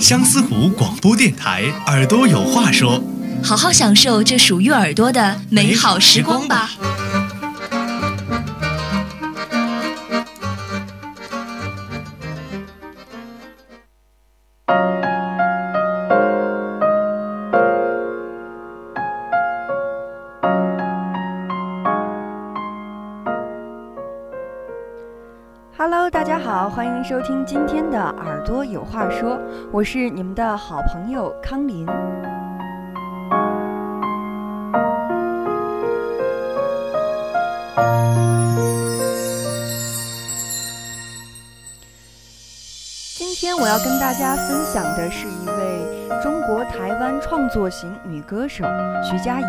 相思湖广播电台，耳朵有话说。好好享受这属于耳朵的美好时光吧。Hello，大家好，欢迎收听今天的《耳朵有话说》，我是你们的好朋友康林。今天我要跟大家分享的是一位中国台湾创作型女歌手徐佳莹。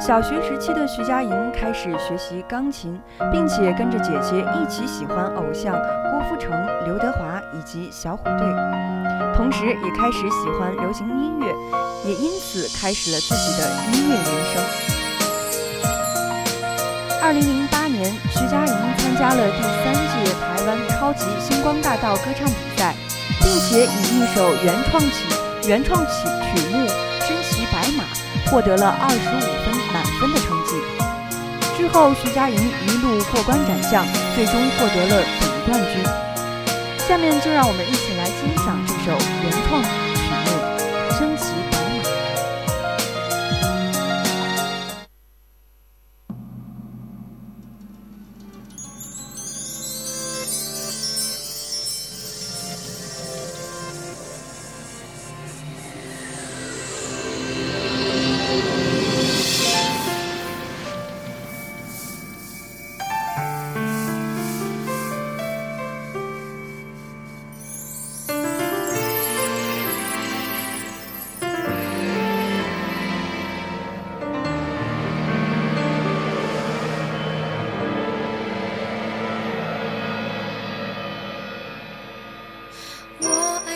小学时期的徐佳莹开始学习钢琴，并且跟着姐姐一起喜欢偶像郭富城、刘德华以及小虎队，同时也开始喜欢流行音乐，也因此开始了自己的音乐人生。二零零八年，徐佳莹参加了第三届台湾超级星光大道歌唱比赛，并且以一首原创曲原创曲曲目《身骑白马》获得了二十五分满分的成绩。之后，徐佳莹一路过关斩将，最终获得了冠军。下面就让我们一起来欣赏这首原创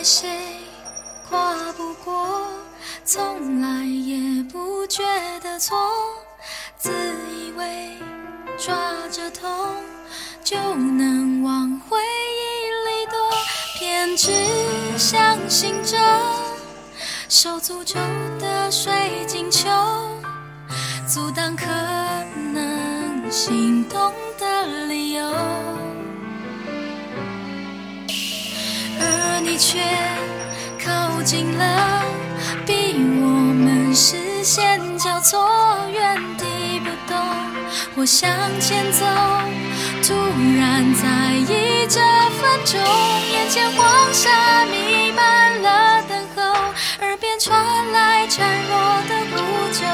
谁，跨不过，从来也不觉得错，自以为抓着痛就能往回忆里躲，偏只相信着受诅咒的水晶球，阻挡可能心动的理由。你却靠近了，逼我们视线交错，原地不动。我向前走，突然在意这分钟，眼前黄沙弥漫了等候，耳边传来孱弱的呼救，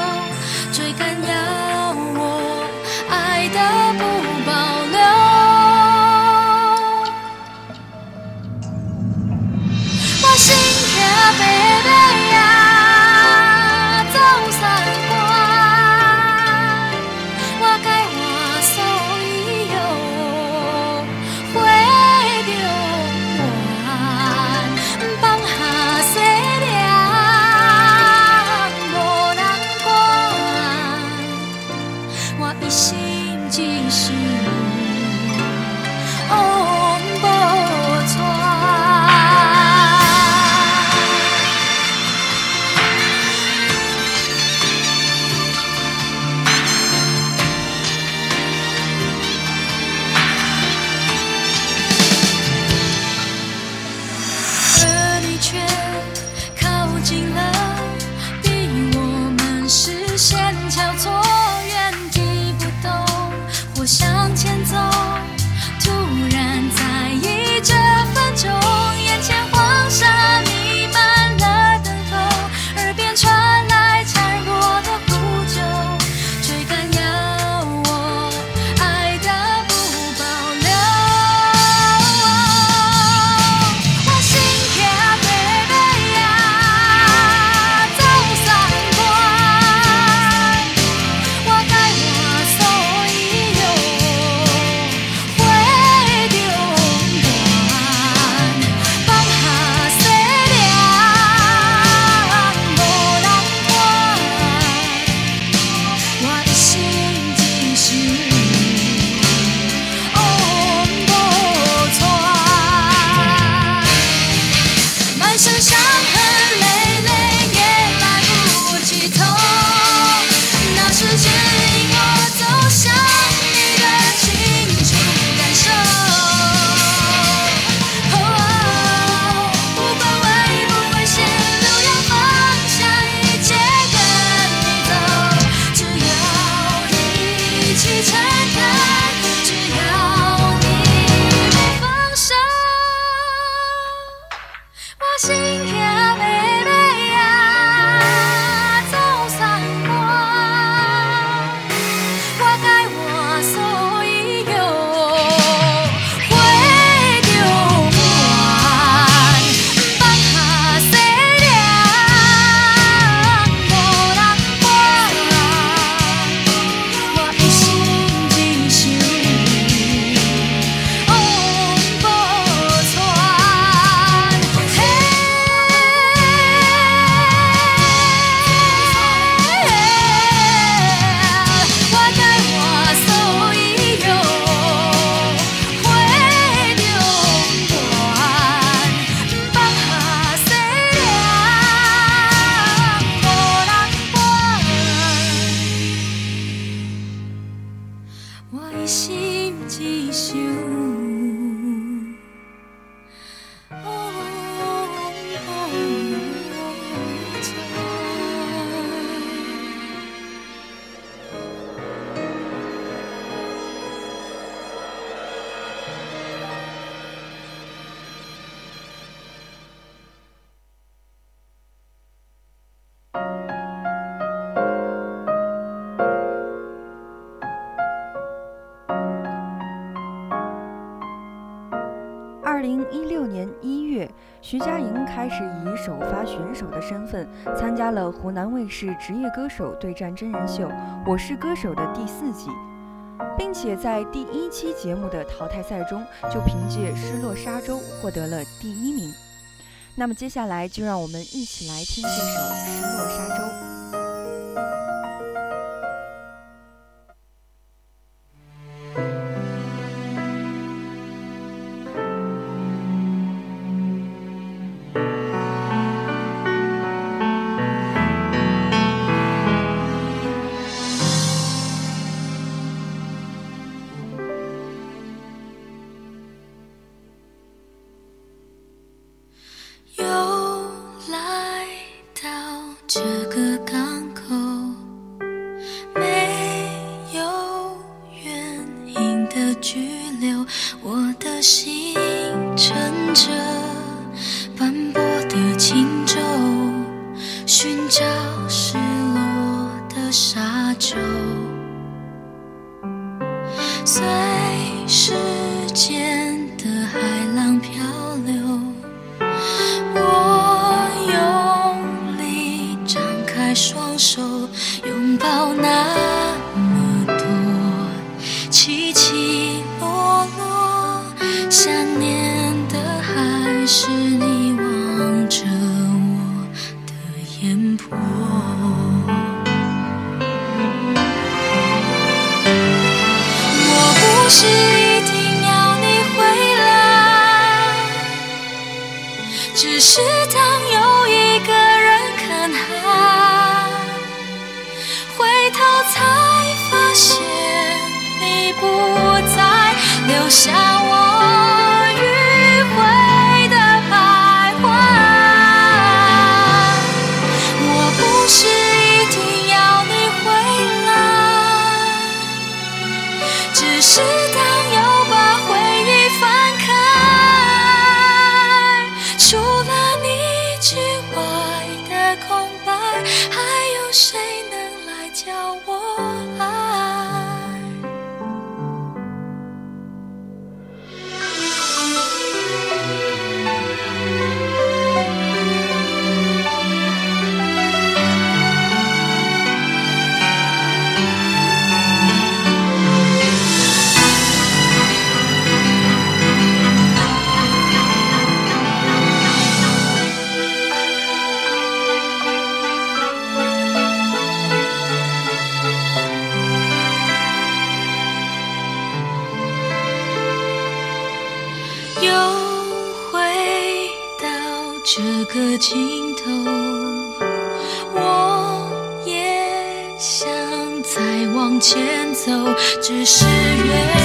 see 佳莹开始以首发选手的身份参加了湖南卫视职业歌手对战真人秀《我是歌手》的第四季，并且在第一期节目的淘汰赛中就凭借《失落沙洲》获得了第一名。那么接下来就让我们一起来听这首《失落沙洲》。叫我这个尽头，我也想再往前走，只是越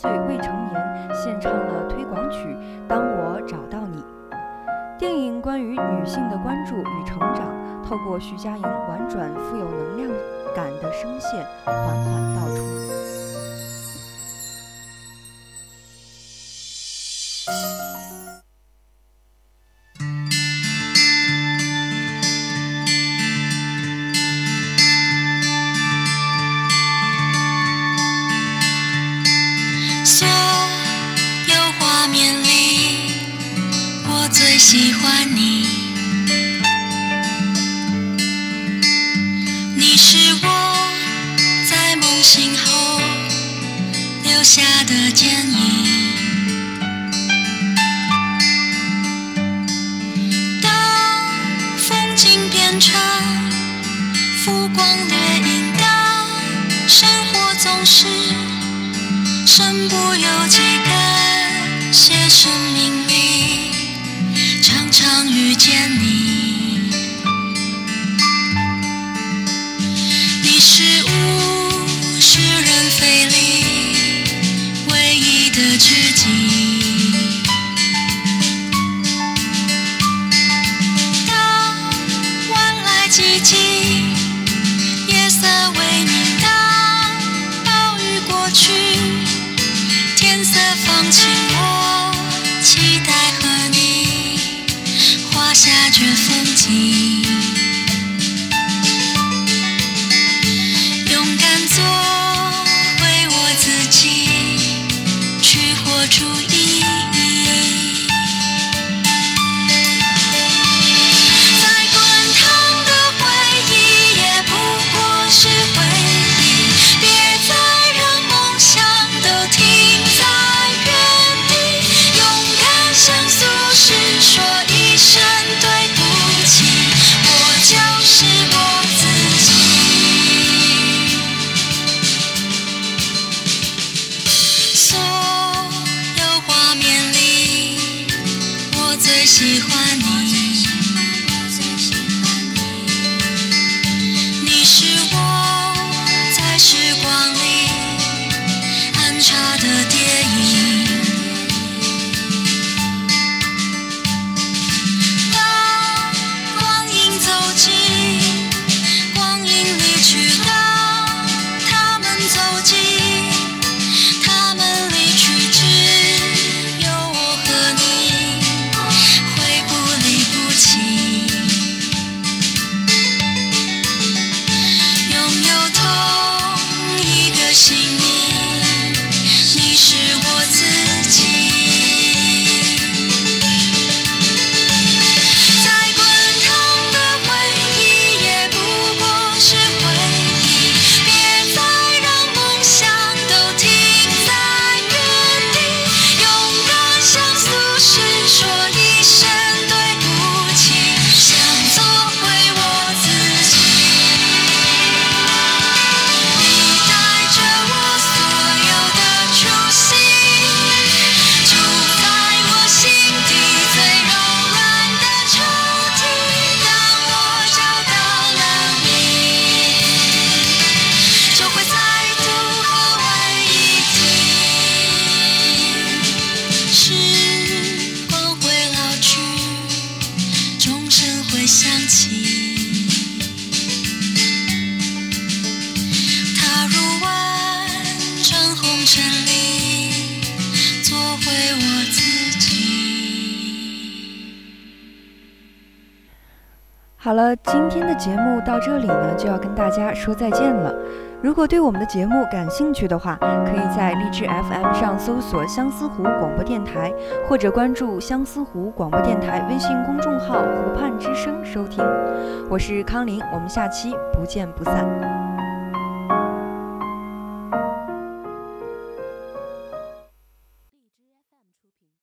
岁未成年献唱了推广曲当我找到你。电影关于女性的关注与成长透过徐佳莹婉转富有能量感的声线缓缓道出。下的家。好了，今天的节目到这里呢，就要跟大家说再见了。如果对我们的节目感兴趣的话，可以在荔枝 FM 上搜索相思湖广播电台，或者关注相思湖广播电台微信公众号“湖畔之声”收听。我是康林，我们下期不见不散。